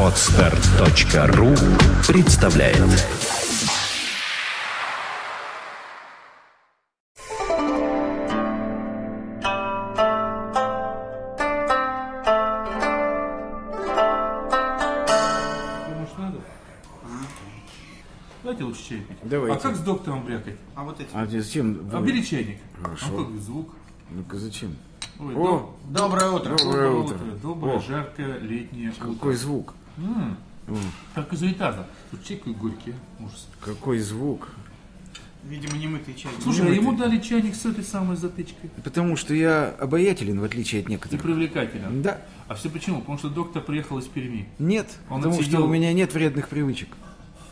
Отстар.ру представляет Думаешь, надо? Давайте лучше чай пить. Давайте. А как с доктором брякать? А вот эти. А зачем? А бери чайник. Хорошо. А как звук? Ну-ка зачем? Ой, О, Доброе утро. Доброе утро. Доброе, О. жаркое, летнее какой утро. звук? М, М, Как из унитаза. Тут чай какой горький. Ужас. Какой звук? Видимо, немытый чай. Слушай, а ему дали чайник с этой самой затычкой. Потому что я обаятелен, в отличие от И некоторых. привлекателен. Да. А все почему? Потому что доктор приехал из Перми. Нет, Он потому отсидел- что у меня нет вредных привычек.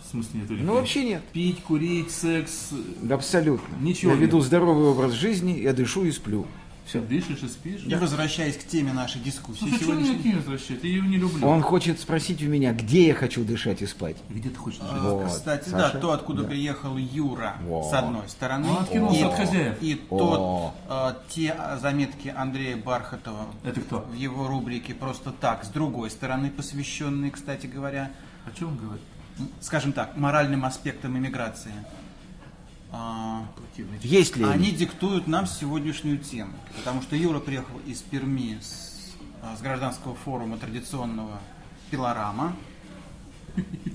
В смысле нет? Ну, вообще нет. Пить, курить, секс. Да абсолютно. Ничего я веду нет. здоровый образ жизни, я дышу и сплю. Все, дышишь и спишь. И возвращаясь к теме нашей дискуссии меня сегодняшней. не возвращает? Я ее не люблю. Он хочет спросить у меня, где я хочу дышать и спать. Где ты хочешь жить? А, Вот, Кстати, Саша? да, то, откуда Да. приехал Юра, Во. с одной стороны. Он откинулся и, от хозяев. И О. тот, а, те заметки Андрея Бархатова Это кто? в его рубрике «Просто так», с другой стороны, посвященные, кстати говоря, О чем он говорит? скажем так, моральным аспектам иммиграции. А. Есть ли Они диктуют нам сегодняшнюю тему, потому что Юра приехал из Перми с, а, с гражданского форума традиционного Пилорама,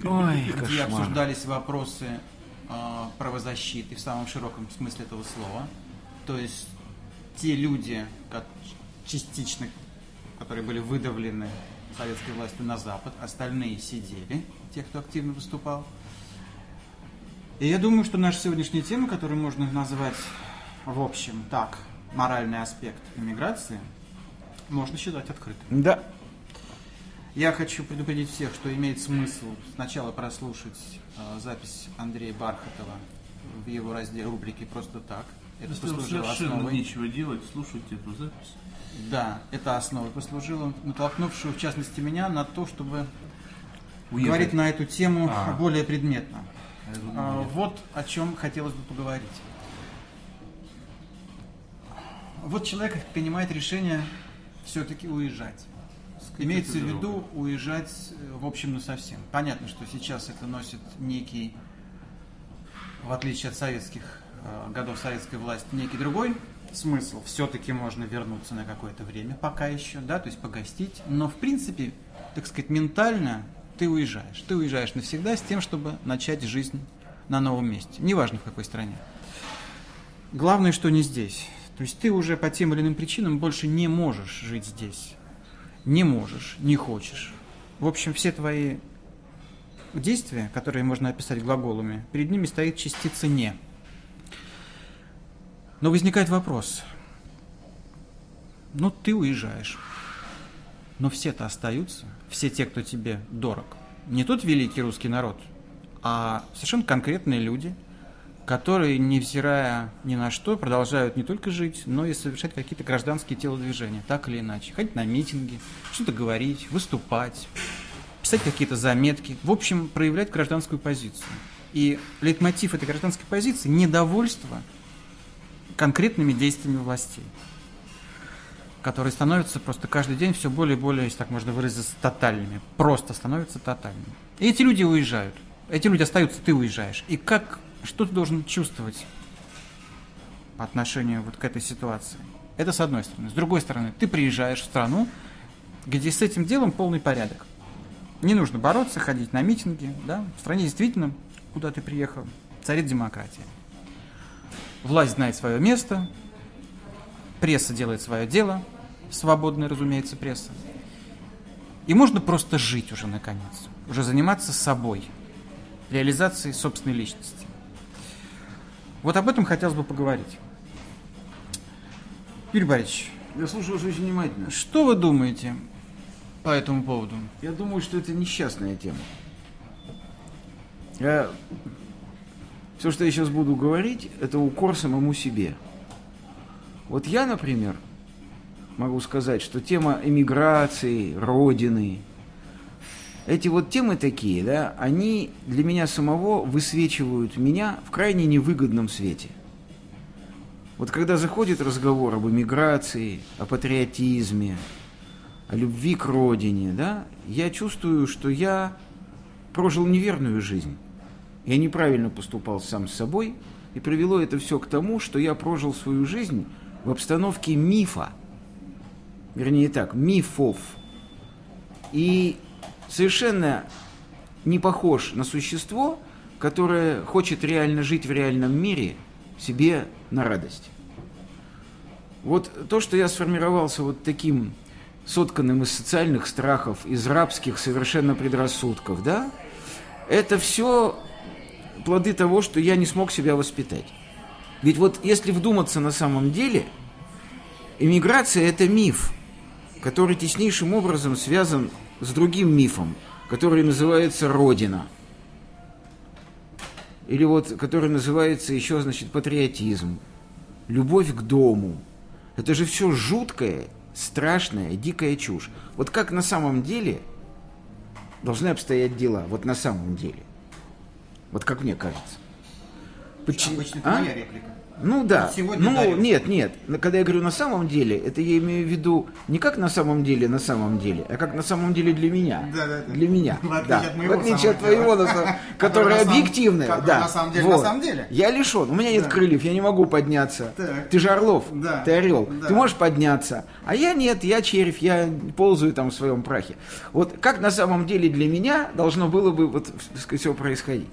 Ой, где кошмар. обсуждались вопросы а, правозащиты в самом широком смысле этого слова. То есть те люди, ко- частично, которые были выдавлены советской властью на Запад, остальные сидели, те, кто активно выступал. И я думаю, что наша сегодняшняя тема, которую можно назвать в общем так, моральный аспект иммиграции, можно считать открытым. Да. Я хочу предупредить всех, что имеет смысл сначала прослушать э, запись Андрея Бархатова в его разделе рубрики «Просто так». Это Если послужило совершенно основой. нечего делать, слушайте эту запись. Да, это основой послужило, натолкнувшую в частности меня на то, чтобы Уехать. говорить на эту тему А. более предметно. А. Вот о чем хотелось бы поговорить. Вот человек принимает решение все-таки уезжать. Имеется в виду уезжать, э, в общем, на совсем. Понятно, что сейчас это носит некий, в отличие от советских э, годов советской власти, некий другой смысл. Все-таки можно вернуться на какое-то время, пока еще, да, то есть погостить. Но, в принципе, так сказать, ментально ты уезжаешь. Ты уезжаешь навсегда с тем, чтобы начать жизнь на новом месте. Неважно, в какой стране. Главное, что не здесь. То есть ты уже по тем или иным причинам больше не можешь жить здесь. Не можешь, не хочешь. В общем, все твои действия, которые можно описать глаголами, перед ними стоит частица «не». Но возникает вопрос. Ну, ты уезжаешь. Но все-то остаются, все те, кто тебе дорог. Не тот великий русский народ, а совершенно конкретные люди, которые, невзирая ни на что, продолжают не только жить, но и совершать какие-то гражданские телодвижения, так или иначе. Ходить на митинги, что-то говорить, выступать, писать какие-то заметки. В общем, проявлять гражданскую позицию. И лейтмотив этой гражданской позиции – недовольство конкретными действиями властей которые становятся просто каждый день все более и более, если так можно выразиться, тотальными. Просто становятся тотальными. И эти люди уезжают. Эти люди остаются, ты уезжаешь. И как, что ты должен чувствовать по отношению вот к этой ситуации? Это с одной стороны. С другой стороны, ты приезжаешь в страну, где с этим делом полный порядок. Не нужно бороться, ходить на митинги. Да? В стране действительно, куда ты приехал, царит демократия. Власть знает свое место, пресса делает свое дело, свободная, разумеется, пресса. И можно просто жить уже наконец, уже заниматься собой, реализацией собственной личности. Вот об этом хотелось бы поговорить. Юрий Борисович, Я слушаю вас очень внимательно. что вы думаете по этому поводу? Я думаю, что это несчастная тема. Я... Все, что я сейчас буду говорить, это укор самому себе. Вот я, например, могу сказать, что тема эмиграции, родины, эти вот темы такие, да, они для меня самого высвечивают меня в крайне невыгодном свете. Вот когда заходит разговор об эмиграции, о патриотизме, о любви к родине, да, я чувствую, что я прожил неверную жизнь. Я неправильно поступал сам с собой, и привело это все к тому, что я прожил свою жизнь в обстановке мифа. Вернее так, мифов. И совершенно не похож на существо, которое хочет реально жить в реальном мире себе на радость. Вот то, что я сформировался вот таким сотканным из социальных страхов, из рабских совершенно предрассудков, да, это все плоды того, что я не смог себя воспитать. Ведь вот если вдуматься на самом деле, иммиграция – это миф, который теснейшим образом связан с другим мифом, который называется «Родина». Или вот, который называется еще, значит, патриотизм, любовь к дому. Это же все жуткое, страшная, дикая чушь. Вот как на самом деле должны обстоять дела, вот на самом деле. Вот как мне кажется. Поч- Обычно А? моя реплика. Ну да. Сегодня ну дарю. нет, нет. Когда я говорю на самом деле, это я имею в виду не как на самом деле, на самом деле, а как на самом деле для меня. Да, да, да. Для меня. В отличие да. от моего в отличие от твоего, на которое самом- объективное. да. на самом деле, на самом деле. Я лишен, у меня нет крыльев, я не могу подняться. Ты же Орлов, ты Орел, ты можешь подняться. А я нет, я червь, я ползаю там в своем прахе. Вот как на самом деле для меня должно было бы вот, сказать, все происходить?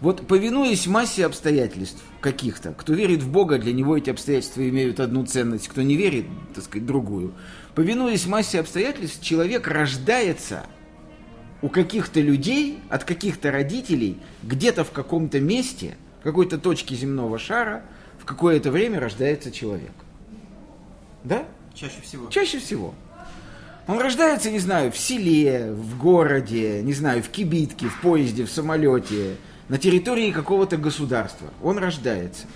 Вот повинуясь массе обстоятельств каких-то, кто верит в Бога, для него эти обстоятельства имеют одну ценность, кто не верит, так сказать, другую. Повинуясь массе обстоятельств, человек рождается у каких-то людей, от каких-то родителей, где-то в каком-то месте, в какой-то точке земного шара, в какое-то время рождается человек. Да? Чаще всего. Чаще всего. Он рождается, не знаю, в селе, в городе, не знаю, в кибитке, в поезде, в самолете, на территории какого-то государства. Он рождается.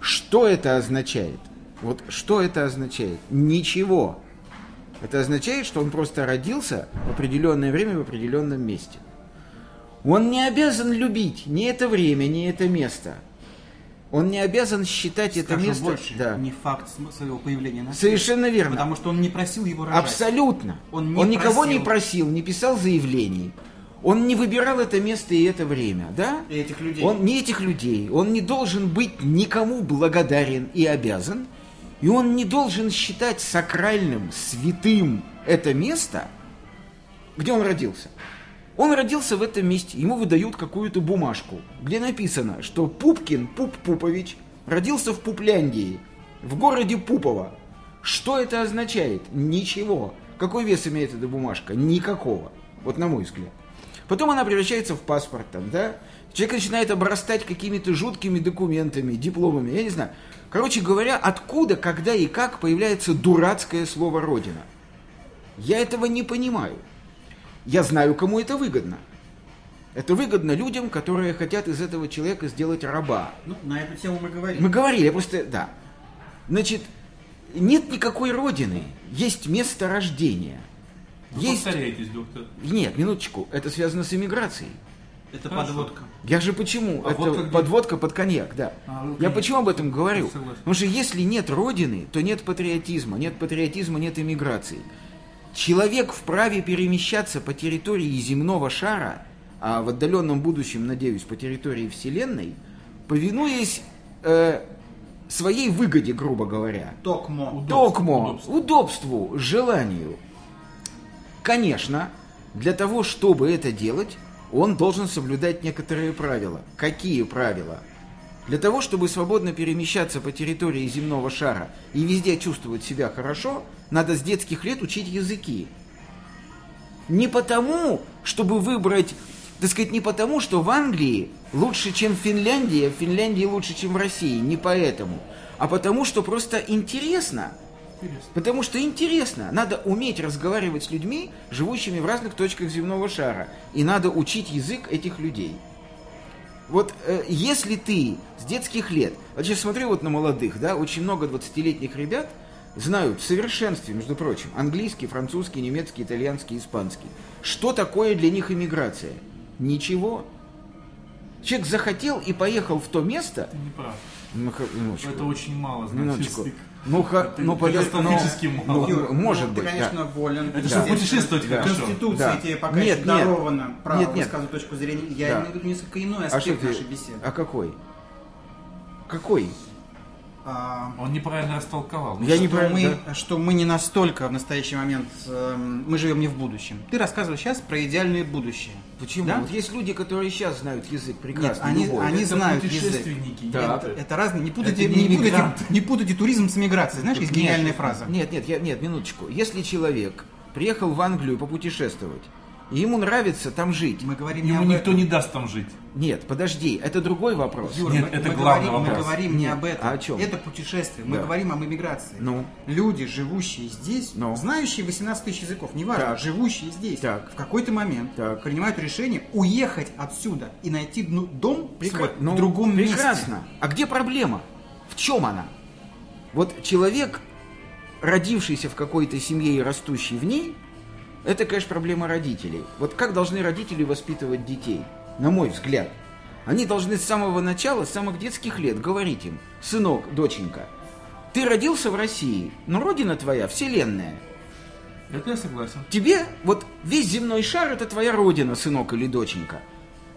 Что это означает? Вот что это означает? Ничего. Это означает, что он просто родился в определенное время в определенном месте. Он не обязан любить ни это время, ни это место. Он не обязан считать это Скажу место... больше, Да. не факт своего появления на свет. Совершенно верно. Потому что он не просил его рожать. Абсолютно. Он Он, не никого не просил. просил, не писал заявлений. Он не выбирал это место и это время, да? И этих людей. Он не этих людей. Он не должен быть никому благодарен и обязан. И он не должен считать сакральным, святым это место, где он родился. Он родился в этом месте, ему выдают какую-то бумажку, где написано, что Пупкин Пуп Пупович родился в Пупляндии, в городе Пупово. Что это означает? Ничего. Какой вес имеет эта бумажка? Никакого. Вот на мой взгляд. Потом она превращается в паспорт, там, да? Человек начинает обрастать какими-то жуткими документами, дипломами, я не знаю. Короче говоря, откуда, когда и как появляется дурацкое слово «родина»? Я этого не понимаю. Я знаю, кому это выгодно. Это выгодно людям, которые хотят из этого человека сделать раба. Ну, на эту тему мы говорили. Мы говорили, я просто, да. Значит, нет никакой родины, есть место рождения. Вы Есть... повторяетесь, доктор. Нет, минуточку, это связано с иммиграцией. Это Хорошо. подводка. Я же почему? А это водка где? подводка под коньяк, да. А, ну, Я почему об этом говорю? Согласен. Потому что если нет родины, то нет патриотизма. Нет патриотизма, нет иммиграции. Человек вправе перемещаться по территории земного шара, а в отдаленном будущем, надеюсь, по территории Вселенной, повинуясь э, своей выгоде, грубо говоря. Токмо. Токмо, удобству, желанию. Конечно, для того, чтобы это делать, он должен соблюдать некоторые правила. Какие правила? Для того, чтобы свободно перемещаться по территории земного шара и везде чувствовать себя хорошо, надо с детских лет учить языки. Не потому, чтобы выбрать, так сказать, не потому, что в Англии лучше, чем в Финляндии, а в Финляндии лучше, чем в России, не поэтому, а потому, что просто интересно. Интересно. Потому что интересно. Надо уметь разговаривать с людьми, живущими в разных точках земного шара. И надо учить язык этих людей. Вот э, если ты с детских лет, вот сейчас смотрю вот на молодых, да, очень много 20-летних ребят знают в совершенстве, между прочим, английский, французский, немецкий, итальянский, испанский. Что такое для них иммиграция? Ничего. Человек захотел и поехал в то место, Ты не прав. ну. Это очень мало, значит, Минуточку. язык. Ну, ха- ну, катастрофически ну, мало. ну, может ну, быть, ты, да. конечно, волен. Это чтобы Естественно, путешествовать Да. хорошо. Конституция Да. тебе пока Нет, еще нет. даровано право Нет, нет. высказывать точку зрения. Я Да. имею в виду несколько иной А аспект ты... нашей беседы. А какой? Какой? А, Он неправильно растолковал. Я что- не что, правильно, мы, что мы не настолько в настоящий момент, эм, мы живем не в будущем. Ты рассказывал сейчас про идеальное будущее. Почему? Да? Вот есть люди, которые сейчас знают язык Нет, прекрасно. они, любой. они Это знают язык. путешественники. Да. это- Это разные. Не путайте, Это не, не путайте, не путайте туризм с миграцией. Знаешь, есть Нет. гениальная фраза. Нет, нет, я, нет, минуточку. Если человек приехал в Англию попутешествовать, и ему нравится там жить. Мы говорим не Ему об никто этом. не даст там жить. Нет, подожди, это другой вопрос. Юра, Нет, мы, это мы главный говорим, мы вопрос. говорим не Нет, об этом. а о чем? Это путешествие. Мы Да. говорим об эмиграции. Ну. Люди, живущие здесь, Ну. знающие 18 тысяч языков, неважно, Так. живущие здесь, Так. в какой-то момент Так. принимают решение уехать отсюда и найти ну, дом Прекра- свой ну, в другом месте. прекрасно. А где проблема? В чем она? Вот человек, родившийся в какой-то семье и растущий в ней, это, конечно, проблема родителей. Вот как должны родители воспитывать детей? На мой взгляд. Они должны с самого начала, с самых детских лет говорить им, сынок, доченька, ты родился в России, но родина твоя вселенная. Это я согласен. Тебе вот весь земной шар это твоя родина, сынок или доченька.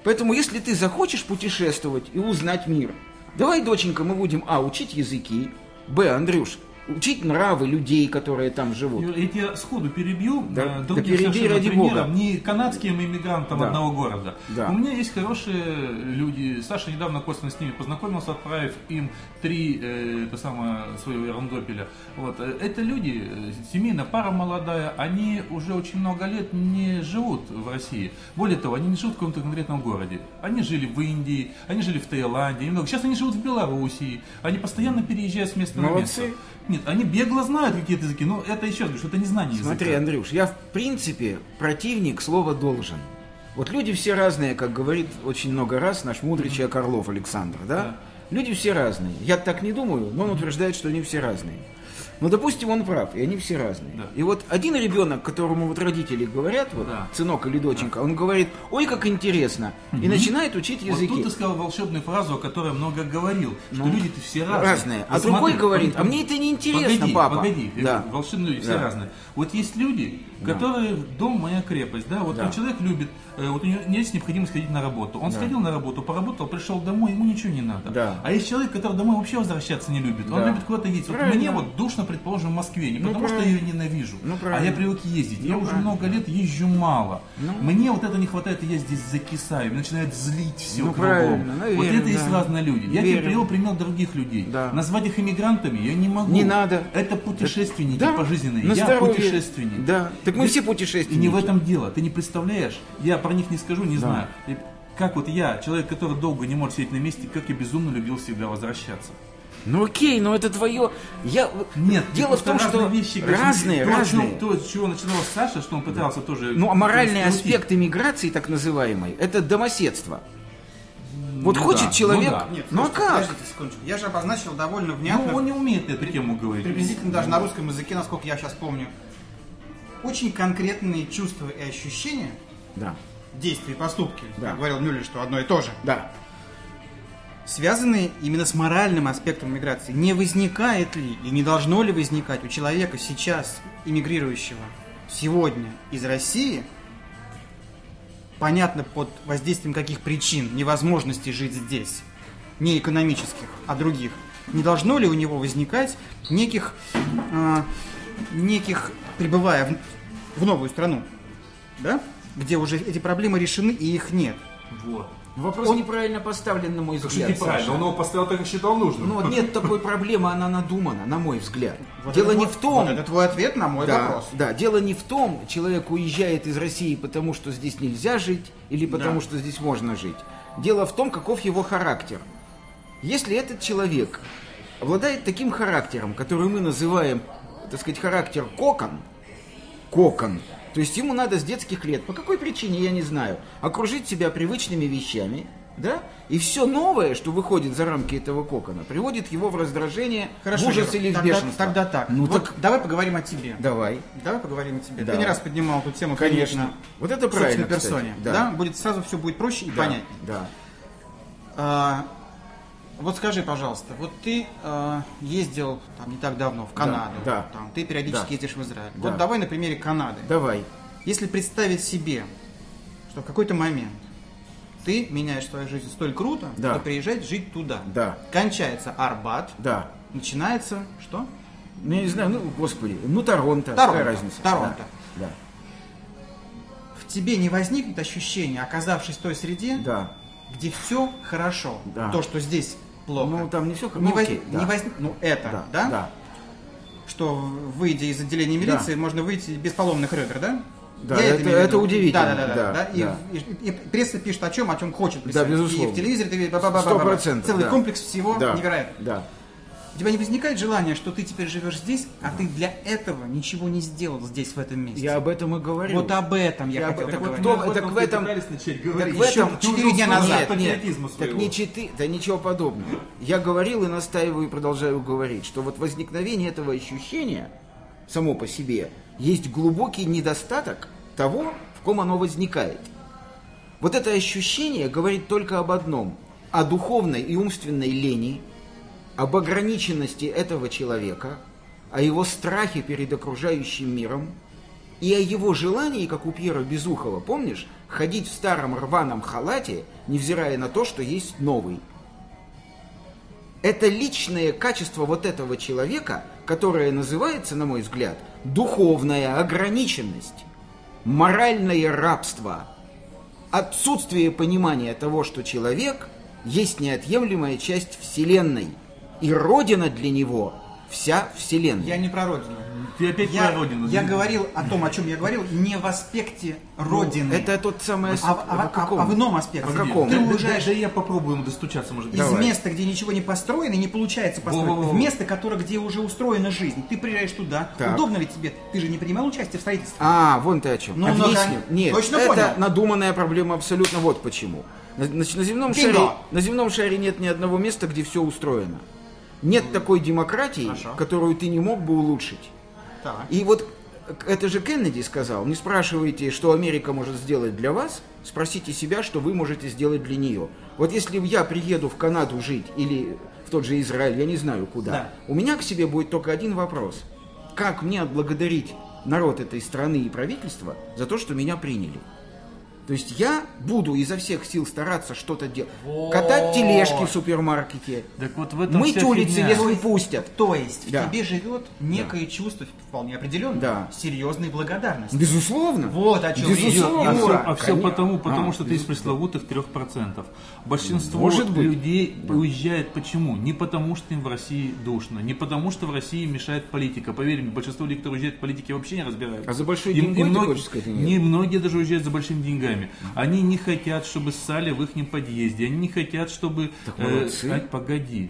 Поэтому если ты захочешь путешествовать и узнать мир, давай, доченька, мы будем, а, учить языки, б, Андрюш, учить нравы людей, которые там живут. Я тебя сходу перебью. Да. э, Да перебей ради примеров. бога. Не канадским иммигрантам Да. одного города. Да. У меня есть хорошие люди. Саша недавно косвенно с ними познакомился, отправив им три э, это самое, своего рандопеля. Вот. э, Это люди, э, семейная пара молодая, они уже очень много лет не живут в России. Более того, они не живут в каком-то конкретном городе. Они жили в Индии, они жили в Таиланде, немного. Сейчас они живут в Белоруссии. Они постоянно переезжают с места на Молодцы. место. Нет, они бегло знают какие-то языки, но это еще говорю, что это не знание языка. Смотри, Андрюш, я в принципе противник слова «должен». Вот люди все разные, как говорит очень много раз наш мудрый человек Орлов Александр, да? Люди все разные. Я так не думаю, но он утверждает, что они все разные. Но, допустим, он прав, и они все разные. Да. И вот один ребенок, которому вот родители говорят, вот, Да. сынок или доченька, он говорит, ой, как интересно, и начинает учить Вот языки. тут ты сказал волшебную фразу, о которой много говорил, что Ну, люди-то все разные. разные. А Вот другой смотри, говорит, а мне это не интересно, погоди, папа. Погоди, я Да. волшебные люди все Да. разные. Вот есть люди, Да. которые дом моя крепость, да, вот Да. человек любит, э, вот у него есть необходимость ходить на работу. Он сходил на работу, поработал, пришел домой, ему ничего не надо. Да. А есть человек, который домой вообще возвращаться не любит. Он Да. любит куда-то ездить. Вот Правильно. мне вот душно, предположим, в Москве, не Ну, потому что я правильно. ее ненавижу, Ну, а правильно. я привык ездить. я Ну, уже правильно. много лет езжу мало. Ну. Мне вот это не хватает, и я здесь закисаю. Начинает злить все Ну, кругом. правильно, ну, вот это есть да. разные люди. Я тебе Верим. привел пример других людей. Да. Назвать их иммигрантами я не могу. Не надо. Это путешественники Да, пожизненные. на я здоровье. путешественник. Да, так мы И- все И путешественники. не в этом дело. Ты не представляешь. Я про них не скажу, не Да. знаю. И как вот я, человек, который долго не может сидеть на месте, как я безумно любил всегда возвращаться. Ну окей, но это твое. Я Нет, дело в том, что разные вещи, разные, то, разные. то, с чего начинал Саша, что он пытался тоже. Ну, а моральный аспект иммиграции, так называемой, это домоседство. Вот Ну хочет да, человек. ну да. Нет, ну а как? Подождите секундочку. Я же обозначил довольно Ну, внятно. он не умеет на эту тему говорить. приблизительно даже на русском языке, насколько я сейчас помню, очень конкретные чувства и ощущения, Да, действия и поступки, Да. как говорил Мюллер, что одно и то же, да. Связанные именно с моральным аспектом миграции. Не возникает ли и не должно ли возникать у человека сейчас, иммигрирующего сегодня из России, понятно под воздействием каких причин невозможности жить здесь, не экономических, а других, не должно ли у него возникать неких, а, неких прибывая в, в новую страну, да, где уже эти проблемы решены и их нет. Вот. Вопрос неправильно поставлен, на мой Что взгляд. неправильно, Саша. он его поставил так, как считал нужным. Ну вот нет такой проблемы, она надумана, на мой взгляд. Вот дело это не вот- в том, Вот это твой ответ на мой да, вопрос. да, дело не в том, человек уезжает из России, потому что здесь нельзя жить, или потому Да. что здесь можно жить. Дело в том, каков его характер. Если этот человек обладает таким характером, который мы называем, так сказать, характер кокон, кокон, то есть ему надо с детских лет, по какой причине, я не знаю, окружить себя привычными вещами, да, и все новое, что выходит за рамки этого кокона, приводит его в раздражение, в ужас или в тогда, бешенство. Тогда так. Ну Вот так давай поговорим о тебе. давай. Давай поговорим о тебе. Да. Ты не раз поднимал эту тему, Конечно. Вот это правильно, собственной персоне. Да. Да. будет сразу все будет проще и Да, понятнее. Да. А, Вот скажи, пожалуйста, вот ты э, ездил там не так давно в Канаду, да. там, ты периодически Да. ездишь в Израиль. Да. Вот давай на примере Канады. Давай. Если представить себе, что в какой-то момент ты меняешь свою жизнь столь круто, Да. что приезжать жить туда. Да. Кончается Арбат, Да. начинается что? Ну, я не знаю, ну, господи, ну, Торонто. Торонто, Какая разница? Торонто. Да. В тебе не возникнет ощущение, оказавшись в той среде, Да. где все хорошо, Да. то, что здесь плохо. Ну, там не все не, ну, воз- окей, да. не возник- ну это, Да, да? да. Что выйдя из отделения Да. милиции, можно выйти без поломных ребер, да? Да, Я это- это виду. удивительно, Да, да, да, да, да. И, да. и- и пресса пишет о чем, о чем хочет писать. Да, безусловно. И в телевизоре ты видишь, ба-ба-ба-ба-ба. Сто процентов, Целый да. комплекс всего Да. невероятно. Да. У тебя не возникает желания, что ты теперь живешь здесь, а ты для этого ничего не сделал здесь, в этом месте? Я об этом и говорю. Вот об этом я, Я об- хотел так вот поговорить. об так в этом- Так в этом Еще четыре дня назад. Нет, нет, так не читы, да ничего подобного. Я говорил и настаиваю и продолжаю говорить, что вот возникновение этого ощущения само по себе есть глубокий недостаток того, в ком оно возникает. Вот это ощущение говорит только об одном – о духовной и умственной лени, об ограниченности этого человека, о его страхе перед окружающим миром и о его желании, как у Пьера Безухова, помнишь, ходить в старом рваном халате, невзирая на то, что есть новый. Это личное качество вот этого человека, которое называется, на мой взгляд, духовная ограниченность, моральное рабство, отсутствие понимания того, что человек есть неотъемлемая часть Вселенной, и Родина для него вся Вселенная. Я не про родину. Ты опять Я, про родину. я говорил о том, о чем я говорил, не в аспекте родины. Ну, Это тот самый... а, асп- в- а- о каком? а в ином аспекте. О каком? Ты Да, да, уезжаешь да, я попробую ему достучаться, может быть. из Давай. места, где ничего не построено, не получается построить, Во-во-во. в место, которое, где уже устроена жизнь. Ты приезжаешь туда. Так. Удобно ли тебе? Ты же не принимал участие в строительстве. А, вон ты о чем. Ну, Объясню. ну-ка. Нет, Точно это понял? надуманная проблема абсолютно вот почему. На, на- на земном Бинго. шаре, на земном шаре нет ни одного места, где все устроено. Нет такой демократии, Хорошо. которую ты не мог бы улучшить. Так. И вот это же Кеннеди сказал, не спрашивайте, что Америка может сделать для вас, спросите себя, что вы можете сделать для нее. Вот если я приеду в Канаду жить или в тот же Израиль, я не знаю куда, Да. у меня к себе будет только один вопрос. Как мне отблагодарить народ этой страны и правительство за то, что меня приняли? То есть я буду изо всех сил стараться что-то делать. Катать тележки в супермаркете, Так вот в этом мыть улицы, фигня. если пустят. То есть Да. в тебе живет некое чувство, вполне определенное, Да. серьезной благодарности. Безусловно. Вот о чем Безусловно. А все, Юра, а все потому, потому А, что ты из пресловутых 3%. Большинство Может быть. людей уезжает почему? Не потому, что им в России душно, не потому, что в России мешает политика. Поверь мне, большинство людей, которые уезжают в политике, вообще не разбираются. А за большой И- деньгой и ты хочешь сказать, нет? Не многие даже уезжают за большими деньгами. Они не хотят, чтобы ссали в их подъезде. Они не хотят, чтобы... Так э, молодцы. а, погоди.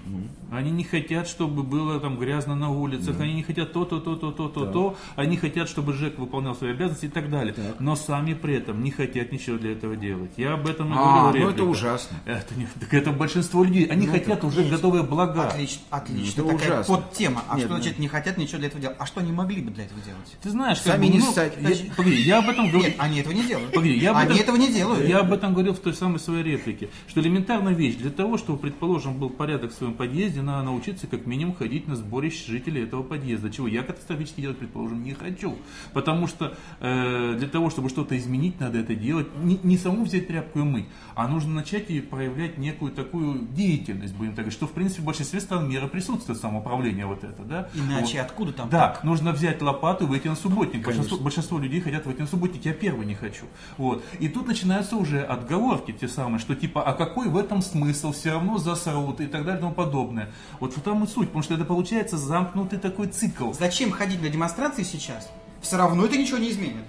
Они не хотят, чтобы было там грязно на улицах. Они не хотят то, то, то, то, то, то, то. Они хотят, чтобы ЖЭК выполнял свои обязанности и так далее. Но сами при этом не хотят ничего для этого делать. Я об этом и А, говорил. ну это ужасно. Это, не, так это большинство людей. Они хотят уже готовые блага. Отлично, отлично. Ну, это Такая ужасно. подтема. А Нет, что ну- значит не хотят ничего для этого делать? А что они могли бы для этого делать? Ты знаешь, как Сами бы, не ну, ссать. я- погоди, я об этом говорю. Нет, они этого не делают. Погоди, я об этом- этого не делают. Я об этом говорил в той самой своей реплике, что элементарная вещь, для того, чтобы, предположим, был порядок в своем подъезде, надо научиться как минимум ходить на сборище жителей этого подъезда, чего я катастрофически делать, предположим, не хочу. Потому что э, для того, чтобы что-то изменить, надо это делать, не, не саму взять тряпку и мыть, а нужно начать и проявлять некую такую деятельность, будем так говорить, что в принципе в большинстве стран мира присутствует самоуправление вот это, да? Иначе Вот. откуда там? Да, нужно взять лопату и выйти на субботник. Большинство, большинство людей хотят выйти на субботник, я первый не хочу. Вот. И тут начинаются уже отговорки те самые, что типа, а какой в этом смысл, все равно засрут и так далее и тому подобное. Вот в там и суть, потому что это получается замкнутый такой цикл. Зачем ходить на демонстрации сейчас? Все равно это ничего не изменит.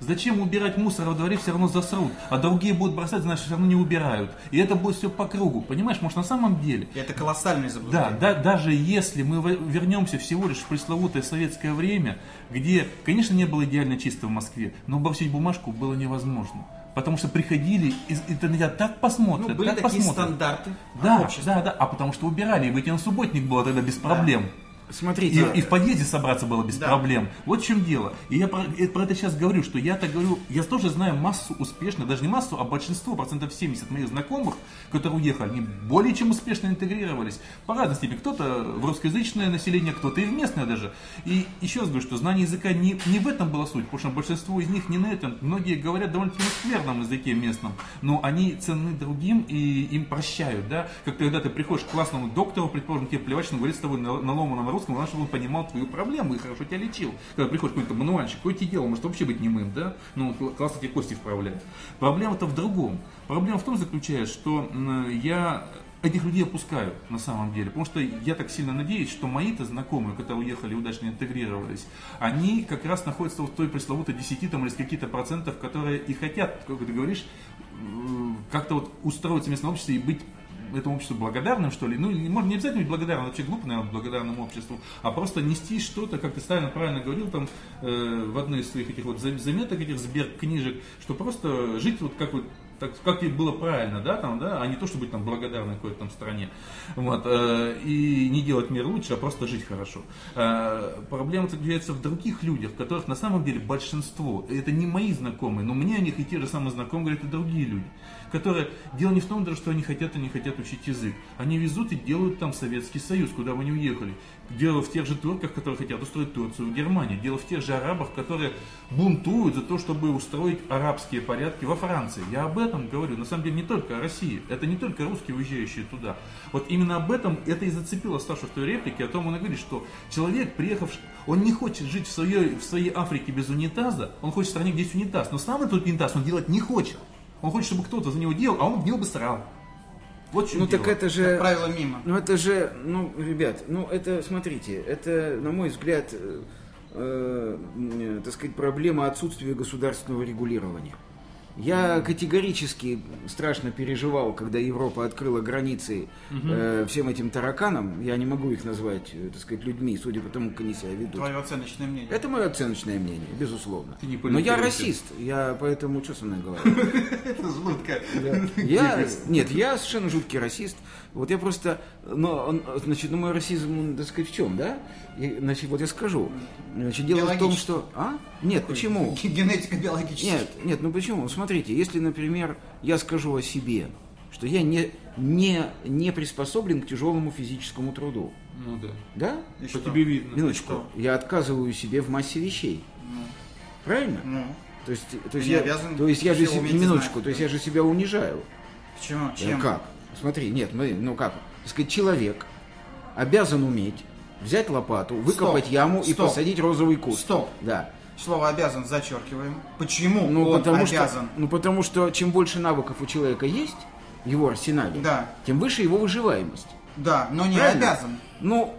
Зачем убирать мусор во дворе, все равно засрут, а другие будут бросать, значит, все равно не убирают. И это будет все по кругу, понимаешь, может на самом деле И это колоссальное Да, заблуждение. да, даже если мы вернемся всего лишь в пресловутое советское время, где, конечно, не было идеально чисто в Москве, но бросить бумажку было невозможно. Потому что приходили, и, и на тебя так посмотрят, Ну, были так такие посмотрят. стандарты Да, общества. да, да, а потому что убирали, и выйти на субботник было тогда без проблем. Смотрите. И, и в подъезде собраться было без Да. проблем. Вот в чем дело. И я про, про это сейчас говорю, что я так говорю, я тоже знаю массу успешных, даже не массу, а большинство, процентов 70 моих знакомых, которые уехали, они более чем успешно интегрировались. По разной степени. Кто-то в русскоязычное население, кто-то и в местное даже. И еще раз говорю, что знание языка не, не в этом была суть, потому что большинство из них не на этом. Многие говорят довольно-таки скверном языке местном, но они ценны другим и им прощают, да. Как когда ты приходишь к классному доктору, предположим, тебе плевать, что он говорит с тобой на, на ломаном русском, главное, чтобы он понимал твою проблему и хорошо тебя лечил. Когда приходишь какой-то мануальщик, какое тебе дело, может вообще быть немым, да? Ну, кл- классно тебе кости вправляет. Проблема-то в другом. Проблема в том заключается, что я этих людей опускаю на самом деле, потому что я так сильно надеюсь, что мои-то знакомые, которые уехали удачно интегрировались, они как раз находятся вот в той пресловутой 10 там, или с каких-то процентов, которые и хотят, как ты говоришь, м, как-то вот устроиться в местном обществе и быть этому обществу благодарным, что ли, ну, не, может, не обязательно быть благодарным, вообще глупо, наверное, благодарным обществу, а просто нести что-то, как ты правильно, правильно говорил там э, в одной из своих этих вот за- заметок, этих сбер книжек, что просто жить вот как вот так, как тебе было правильно, да, там, да, а не то, чтобы быть там благодарной какой-то там стране, вот, э, и не делать мир лучше, а просто жить хорошо. Э, проблема заключается в других людях, которых на самом деле большинство, и это не мои знакомые, но мне о них и те же самые знакомые говорят и другие люди, которые, дело не в том даже, что они хотят и не хотят учить язык, они везут и делают там Советский Союз, куда вы не уехали, дело в тех же турках, которые хотят устроить Турцию в Германии, дело в тех же арабах, которые бунтуют за то, чтобы устроить арабские порядки во Франции. Я об этом говорю, на самом деле не только о России, это не только русские, уезжающие туда. Вот именно об этом это и зацепило Сашу в той реплике, о том он и говорит, что человек, приехавший, он не хочет жить в своей, в своей Африке без унитаза, он хочет в стране, где есть унитаз, но сам этот унитаз он делать не хочет. Он хочет, чтобы кто-то за него делал, а он в него бы срал. Вот Ну дело. так это же... Правило мимо. Ну это же, ну, ребят, ну это, смотрите, это, на мой взгляд, э, э, э, так сказать, проблема отсутствия государственного регулирования. Я категорически страшно переживал, когда Европа открыла границы э, всем этим тараканам. Я не могу их назвать, э, так сказать, людьми, судя по тому, как они себя ведут. Твое оценочное мнение. Это мое оценочное мнение, безусловно. Ты не Но я расист, я поэтому что со мной говорить? Это жутко. Я, нет, я совершенно жуткий расист. Вот я просто, но, он, значит, ну мой расизм, он, так сказать, в чем, да? И, значит, вот я скажу. Значит, дело в том, что... А? Нет, почему? Генетика биологическая. Нет, нет, ну почему? Смотрите, если, например, я скажу о себе, что я не, не, не приспособлен к тяжелому физическому труду, Ну да. да? И По что? тебе видно. Минуточку, что? я отказываю себе в массе вещей. Правильно? Ну, То есть, то есть, я, обязан то есть я же себе, минуточку, знать. то есть я же себя унижаю. почему? Чем? Как? Смотри, нет, мы, ну как, сказать, человек обязан уметь взять лопату, выкопать Стоп, яму и стоп. посадить розовый куст. Стоп. Да. Слово обязан зачеркиваем. Почему Ну он потому, что, обязан? ну потому что чем больше навыков у человека есть его арсенале, Да. тем выше его выживаемость. Да, но не Правильно? обязан. Ну,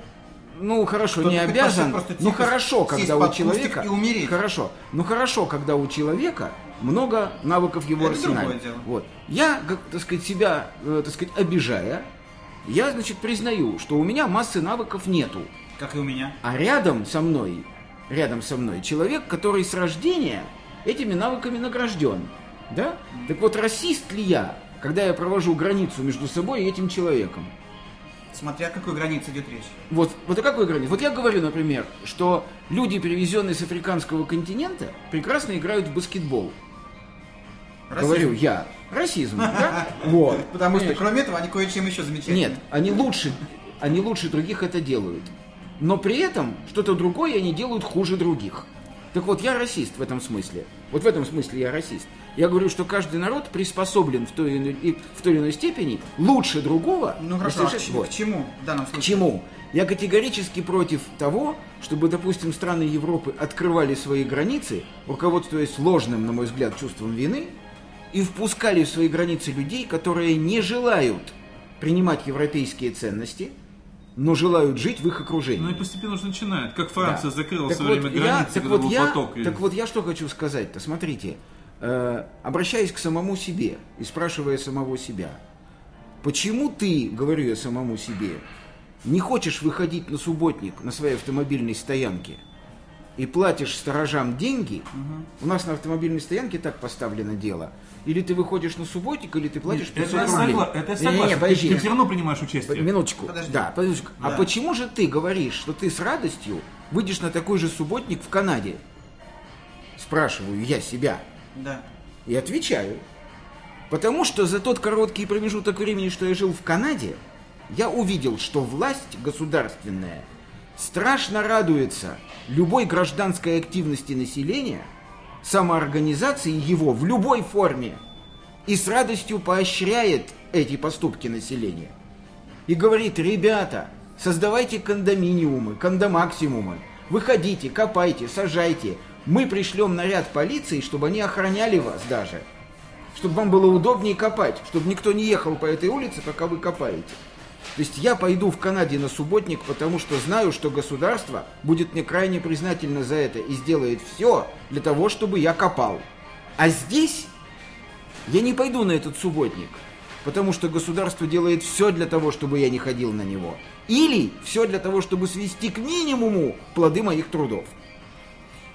ну хорошо, Кто-то не обязан. Ну хорошо, когда у человека. и умереть. Хорошо. Ну хорошо, когда у человека много навыков его Это арсенале. Вот. Я, как, так сказать, себя, э, так сказать, обижая, я, значит, признаю, что у меня массы навыков нету. Как и у меня. А рядом со мной, рядом со мной человек, который с рождения этими навыками награжден. Да? Так вот, расист ли я, когда я провожу границу между собой и этим человеком? Смотря о какой границе идет речь. Вот, вот о какой границе? Вот я говорю, например, что люди, привезенные с африканского континента, прекрасно играют в баскетбол. Расизм. Говорю я. Расизм, да? Вот. Потому что, кроме этого, они кое-чем еще замечательны. Нет, они лучше, они лучше других это делают. Но при этом что-то другое они делают хуже других. Так вот, я расист в этом смысле. Вот в этом смысле я расист. Я говорю, что каждый народ приспособлен в той, или иной- в той или иной степени лучше другого. Ну хорошо, а к вот. к чему в данном К случае? чему? Я категорически против того, чтобы, допустим, страны Европы открывали свои границы, руководствуясь ложным, на мой взгляд, чувством вины, и впускали в свои границы людей, которые не желают принимать европейские ценности, но желают жить в их окружении. Ну и постепенно уже начинает. Как Франция Да. закрыла в Так свое вот время я- границы, так вот я, поток. и- Так вот я что хочу сказать-то. Смотрите, э, обращаясь к самому себе и спрашивая самого себя, почему ты, говорю я самому себе, не хочешь выходить на субботник на своей автомобильной стоянке и платишь сторожам деньги, у нас на автомобильной стоянке так поставлено дело. Или ты выходишь на субботник, или ты платишь Это 500 я рублей. согла- это я согласен. Ты- подожди. Ты все равно принимаешь участие. Минуточку. Подожди. Да, подожди. А Да. почему же ты говоришь, что ты с радостью выйдешь на такой же субботник в Канаде? Спрашиваю я себя. Да. И отвечаю. Потому что за тот короткий промежуток времени, что я жил в Канаде, я увидел, что власть государственная страшно радуется любой гражданской активности населения, самоорганизации его в любой форме и с радостью поощряет эти поступки населения. И говорит, ребята, создавайте кондоминиумы, кондомаксимумы, выходите, копайте, сажайте. Мы пришлем наряд полиции, чтобы они охраняли вас даже. Чтобы вам было удобнее копать, чтобы никто не ехал по этой улице, пока вы копаете. То есть я пойду в Канаде на субботник, потому что знаю, что государство будет мне крайне признательно за это и сделает все для того, чтобы я копал. А здесь я не пойду на этот субботник, потому что государство делает все для того, чтобы я не ходил на него. Или все для того, чтобы свести к минимуму плоды моих трудов.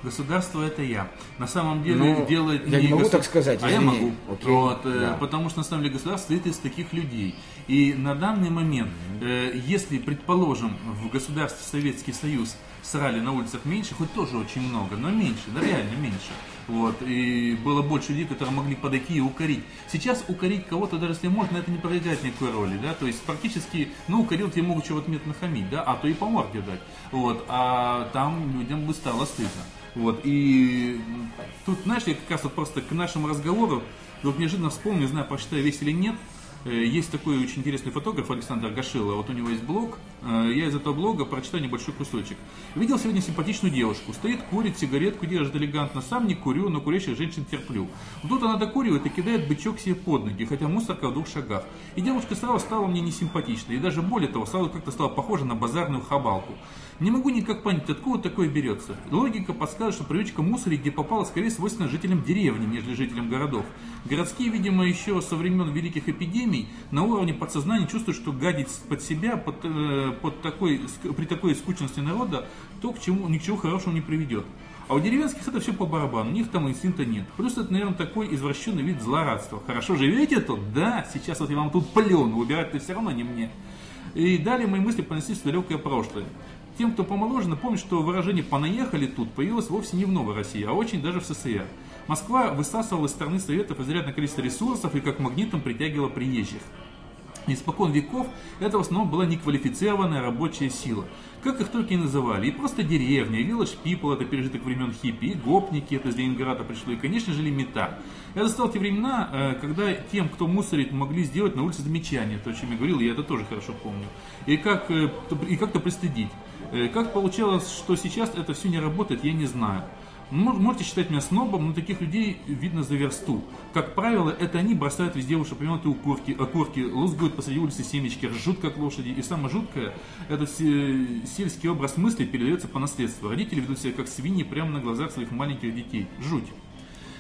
Государство это я. На самом деле Ну, делает я не могу госу- так сказать, А я могу. Окей, Вот, э, да. Потому что на самом деле государство состоит из таких людей. И на данный момент, э, если, предположим, в государстве Советский Союз срали на улицах меньше, хоть тоже очень много, но меньше, да реально меньше. Вот, и было больше людей, которые могли подойти и укорить. Сейчас укорить кого-то, даже если можно, это не проиграет никакой роли, да, то есть практически, ну, укорил тебе могут чего-то нахамить, да, а то и по морде дать, вот, а там людям бы стало стыдно. Вот, и тут, знаешь, я как раз вот просто к нашему разговору, вот неожиданно вспомнил, не знаю, посчитаю весь или нет, Есть такой очень интересный фотограф Александр Гашила, вот у него есть блог, Э, я из этого блога прочитаю небольшой кусочек. Видел сегодня симпатичную девушку, стоит, курит, сигаретку держит элегантно, сам не курю, но курящих женщин терплю. Тут она докуривает и кидает бычок себе под ноги, хотя мусорка в двух шагах. И девушка сразу стала мне несимпатичной, и даже более того, сразу как-то стала похожа на базарную хабалку. Не могу никак понять, откуда такое берется. Логика подсказывает, что привычка мусорить, где попало, скорее свойственна жителям деревни, нежели жителям городов. Городские, видимо, еще со времен великих эпидемий на уровне подсознания чувствуют, что гадить под себя, под, э, под такой, при такой скучности народа, то к чему, ни к чему хорошему не приведет. А у деревенских это все по барабану, у них там инстинкта нет. Плюс это, наверное, такой извращенный вид злорадства. Хорошо живете тут? Да, сейчас вот я вам тут плюну, выбирать-то все равно не мне. И далее мои мысли понеслись в далекое прошлое. Тем, кто помоложе, напомню, что выражение «понаехали тут» появилось вовсе не в Новой России, а очень даже в СССР. Москва высасывала из страны Советов изрядное количество ресурсов и как магнитом притягивала приезжих. Испокон веков это в основном была неквалифицированная рабочая сила. Как их только и называли. И просто деревня, и Village People, это пережиток времен хиппи, и гопники, это из Ленинграда пришло, и, конечно же, лимита. Я застал те времена, э, когда тем, кто мусорит, могли сделать на улице замечание, то, о чем я говорил, я это тоже хорошо помню. И как, э, и как-то пристыдить. Э, Как получалось, что сейчас это все не работает, я не знаю. Можете считать меня снобом, но таких людей видно за версту. Как правило, это они бросают везде упомянутые укурки, окурки, лузгуют посреди улицы семечки, ржут как лошади. И самое жуткое, этот се- сельский образ мысли передается по наследству. Родители ведут себя как свиньи прямо на глазах своих маленьких детей. Жуть.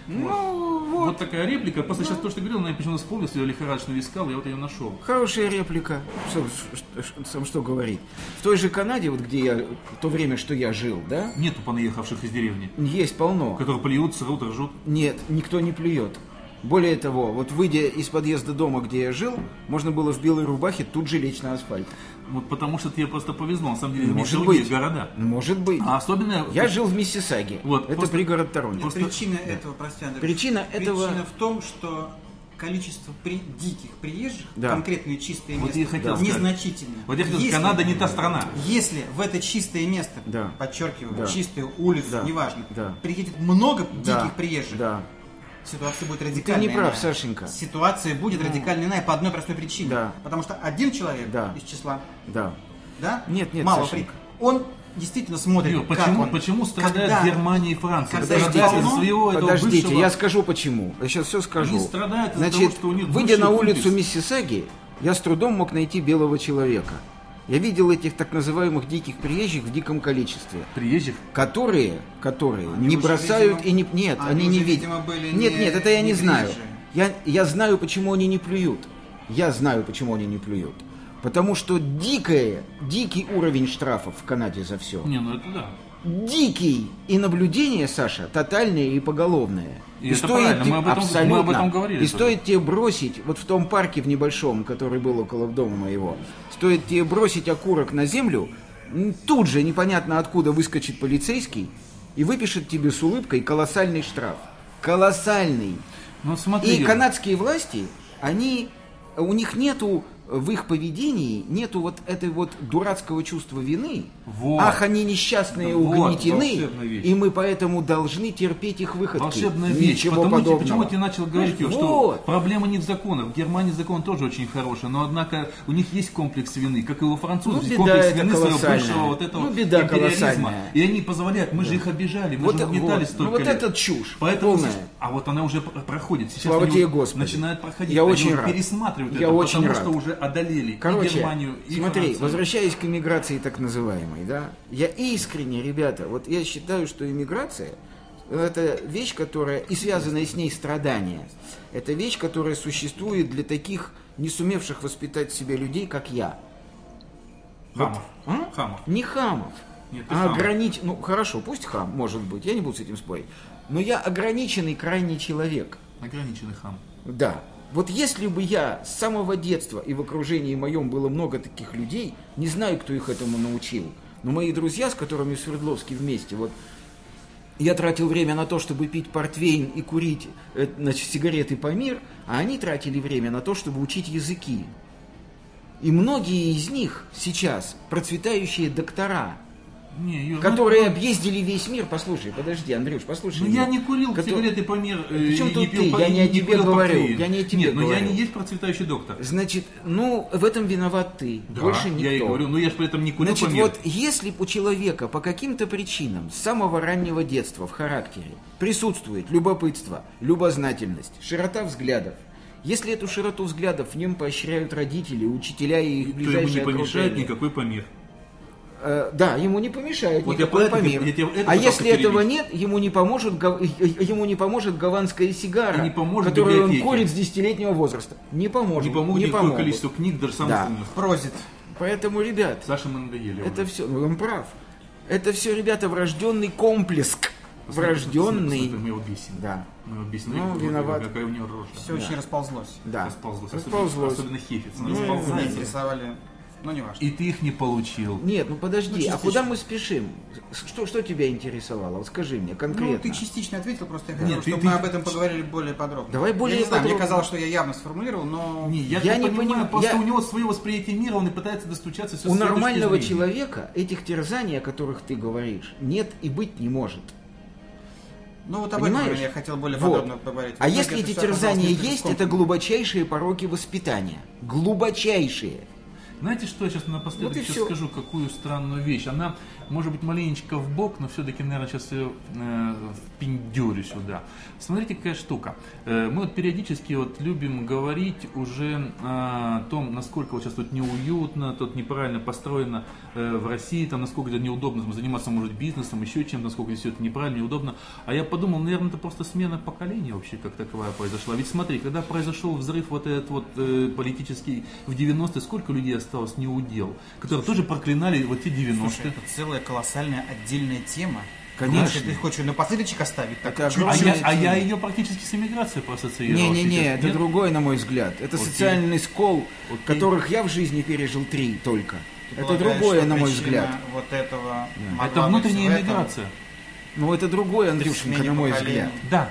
Ну, Вот, такая реплика. Просто сейчас то, что говорил, я почему-то вспомнил, что я лихорадочно искал, я вот ее нашел. Хорошая реплика. Что, что- что- сам что говорит? В той же Канаде, вот где я, в то время, что я жил, да, Нету понаехавших из деревни, есть полно. которые плюются, рут, ржут. Нет, никто не плюет. Более того, вот выйдя из подъезда дома, где я жил, можно было в белой рубахе тут же лечь на асфальт. Вот потому что тебе просто повезло. На самом деле, Может другие быть. города. Может быть. А особенно... Я жил в Миссисаге. Вот, Это просто- пригород Торонто. Просто- Причина этого, прости, Андрей. Причина этого- Причина в том, что количество при... диких приезжих, Да. конкретные чистые Вот места, я хотел незначительно. Вот я хотел сказать, Если- Канада не та страна. Если в это чистое место, Да. подчеркиваю, Да. чистую улицу, Да. неважно, Да. приедет много Да, диких приезжих, Да. Ситуация будет радикально не прав, иная. Сашенька. Ситуация будет радикально иная по одной простой причине. Да. Потому что один человек Да. из числа, Да. да? Нет, нет, мало Сашенька. Он действительно смотрит, Юр, как почему, он. почему страдает Когда- Германия и Франция? из своего Подождите, бывшего- я скажу почему. Я сейчас все скажу. Они страдают из-за Значит, того, что у них выйдя на улицу. Миссисаги, я с трудом мог найти белого человека. Я видел этих так называемых диких приезжих в диком количестве. Приезжих? Которые, которые Они не бросают видимо, и не... Нет, они они, не уже, видят. видимо, были Нет, не- нет, это я не, не знаю. Я, я знаю, почему они не плюют. Я знаю, почему они не плюют. Потому что дикое, дикий уровень штрафов в Канаде за все. Не, ну это да. дикий. И наблюдение, Саша, тотальное и поголовное. И это правильно, мы об этом- мы абсолютно. об этом говорили И тоже. стоит тебе бросить, вот в том парке в небольшом, который был около дома моего, стоит тебе бросить окурок на землю, тут же непонятно откуда выскочит полицейский и выпишет тебе с улыбкой колоссальный штраф. Колоссальный. Ну смотри, И канадские власти, они, у них нету в их поведении нету вот этой вот дурацкого чувства вины. Вот. Ах, они несчастные, Вот, угнетены, и мы поэтому должны терпеть их выходки. Волшебная вещь. Ничего Потому, подобного. почему я тебе начал говорить, Понимаешь, что вот. проблема не в законах. В Германии закон тоже очень хороший, но однако у них есть комплекс вины, как и у французов. Ну, беда комплекс вины своего бывшего вот этого Ну, беда империализма. колоссальная. И они позволяют, мы же их обижали, мы Вот, же угнетали вот. столько Ну, вот лет. это чушь Поэтому, полная. а вот она уже пр- проходит. Сейчас Слава тебе, вот Господи. начинают проходить. Я они очень вот рад. пересматривают Я это, очень потому рад. что уже одолели и Короче, Германию, и смотри, Францию. возвращаясь к иммиграции так называемой, да, я искренне, ребята, вот я считаю, что иммиграция это вещь, которая, и связанная с ней страдания, это вещь, которая существует для таких не сумевших воспитать в себе людей, как я. Хамов. А? Хамов. Не хамов, Нет, а хам. огранич... Ну, хорошо, пусть хам, может быть, я не буду с этим спорить. Но я ограниченный крайний человек. Ограниченный хам. Да. Вот если бы я с самого детства и в окружении моем было много таких людей, не знаю, кто их этому научил, но мои друзья, с которыми в Свердловске вместе, вот я тратил время на то, чтобы пить портвейн и курить э, значит, сигареты по мир, а они тратили время на то, чтобы учить языки. И многие из них сейчас процветающие доктора, Не, Юр, ну, которые ну, объездили весь мир. Послушай, подожди, Андрюш, послушай. Ну меня. я не курил Кото- сигареты по мир, э, и тут пил ты? по- Я не о тебе говорю, портвейн. я не о тебе Нет, но я говорю. не есть процветающий доктор. Значит, ну, в этом виноват ты, Да, больше никто. я и говорю, но я же при этом не курил Значит, по мир. вот если у человека по каким-то причинам с самого раннего детства в характере присутствует любопытство, любознательность, широта взглядов, если эту широту взглядов в нем поощряют родители, учителя и их то ему не ближайшие помешает окружение, никакой помир. Э, да, ему не помешает Вот я никакой помир. я тебе это а если этого нет, ему не поможет гав- ему не поможет гаванская сигара, И не поможет которую он библиотеки. курит с десятилетнего возраста. Не поможет. Не помогут не никакое помогут. количество книг, даже самых Да. Прозит. Поэтому, ребят, Саша, мы надоели Это уже. все, ну он прав. Это все, ребята, врожденный комплекс. Посмотри, посмотри, Врожденный. Мы его бесим. Да. Мы его бесим. Ну, Вот виноват. Какая у него рожа. Все очень расползлось. Да. Расползлось. Расползлось. Особенно, особенно хефец. Ну, расползается. Заинтересовали. Ну, не важно. И ты их не получил. Нет, ну подожди, Ну, а куда мы спешим? Что, что тебя интересовало? Вот скажи мне конкретно. Ну, ты частично ответил, просто я Нет, хотел, ты- чтобы ты- мы об этом поговорили более подробно. Давай более я не знаю, мне подробно. казалось, что я явно сформулировал, но... Не, я, Я не понимаю, понимаю, просто я- у него свое восприятие мира, он и пытается достучаться все У нормального человека этих терзаний, о которых ты говоришь, нет и быть не может. Ну, вот об Понимаешь? этом я хотел более Вот. подробно поговорить. А если это эти терзания есть, это глубочайшие пороки воспитания. Глубочайшие. Знаете, что я сейчас напоследок Вот всё. скажу, какую странную вещь. Она, может быть, маленечко в бок, но все-таки, наверное, сейчас ее э, впендюрю сюда. Смотрите, какая штука. Э, мы вот периодически вот любим говорить уже о том, насколько вот сейчас тут неуютно, тут неправильно построено э, в России, там, насколько это неудобно заниматься, может, бизнесом, еще чем-то, насколько все это неправильно, неудобно. А я подумал, наверное, это просто смена поколения вообще как таковая произошла. Ведь смотри, когда произошел взрыв вот этот вот э, политический в 90-е, сколько людей осталось не удел, которые тоже проклинали вот те 90-е. Слушай, это целая колоссальная отдельная тема. Конечно. Если ты хочешь напоследочек оставить, так Это. А я, а я ее практически с эмиграцией проассоциировал. Не-не-не, это Нет? другое, на мой взгляд. Это Окей. социальный скол, Окей. которых я в жизни пережил три только. Ты это другое, на мой взгляд. Вот этого Это могла быть внутренняя иммиграция. Ну, это другое, Андрюшенька, на мой поколений. взгляд. Да,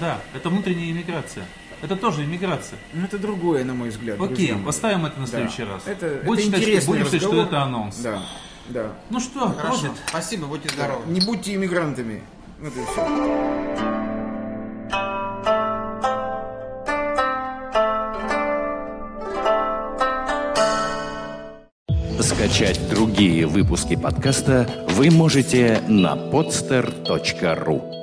да, это внутренняя иммиграция. Это тоже иммиграция. Ну, это другое, на мой взгляд. Окей, поставим это на Да. следующий раз. Это, будем это считать, будем считать, что это анонс. Да, да. Ну что, Хорошо, хватит. спасибо, будьте здоровы. Не будьте иммигрантами. Вот и все. Скачать другие выпуски подкаста вы можете на podster.ru